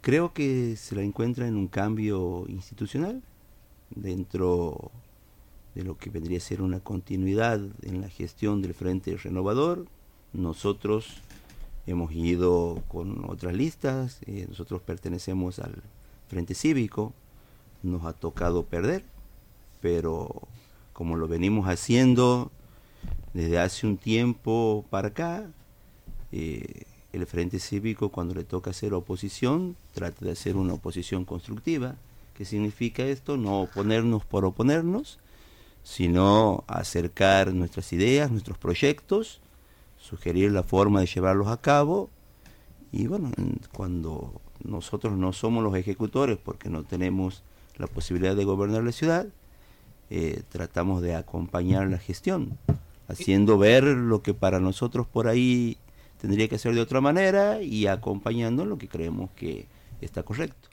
creo que se la encuentra en un cambio institucional dentro de lo que vendría a ser una continuidad en la gestión del Frente Renovador. Nosotros hemos ido con otras listas, eh, nosotros pertenecemos al Frente Cívico, nos ha tocado perder, pero como lo venimos haciendo desde hace un tiempo para acá, eh, el Frente Cívico cuando le toca hacer oposición trata de hacer una oposición constructiva. ¿Qué significa esto? No oponernos por oponernos, sino acercar nuestras ideas, nuestros proyectos, sugerir la forma de llevarlos a cabo y bueno, cuando nosotros no somos los ejecutores porque no tenemos la posibilidad de gobernar la ciudad, eh, tratamos de acompañar la gestión, haciendo ver lo que para nosotros por ahí tendría que ser de otra manera y acompañando lo que creemos que está correcto.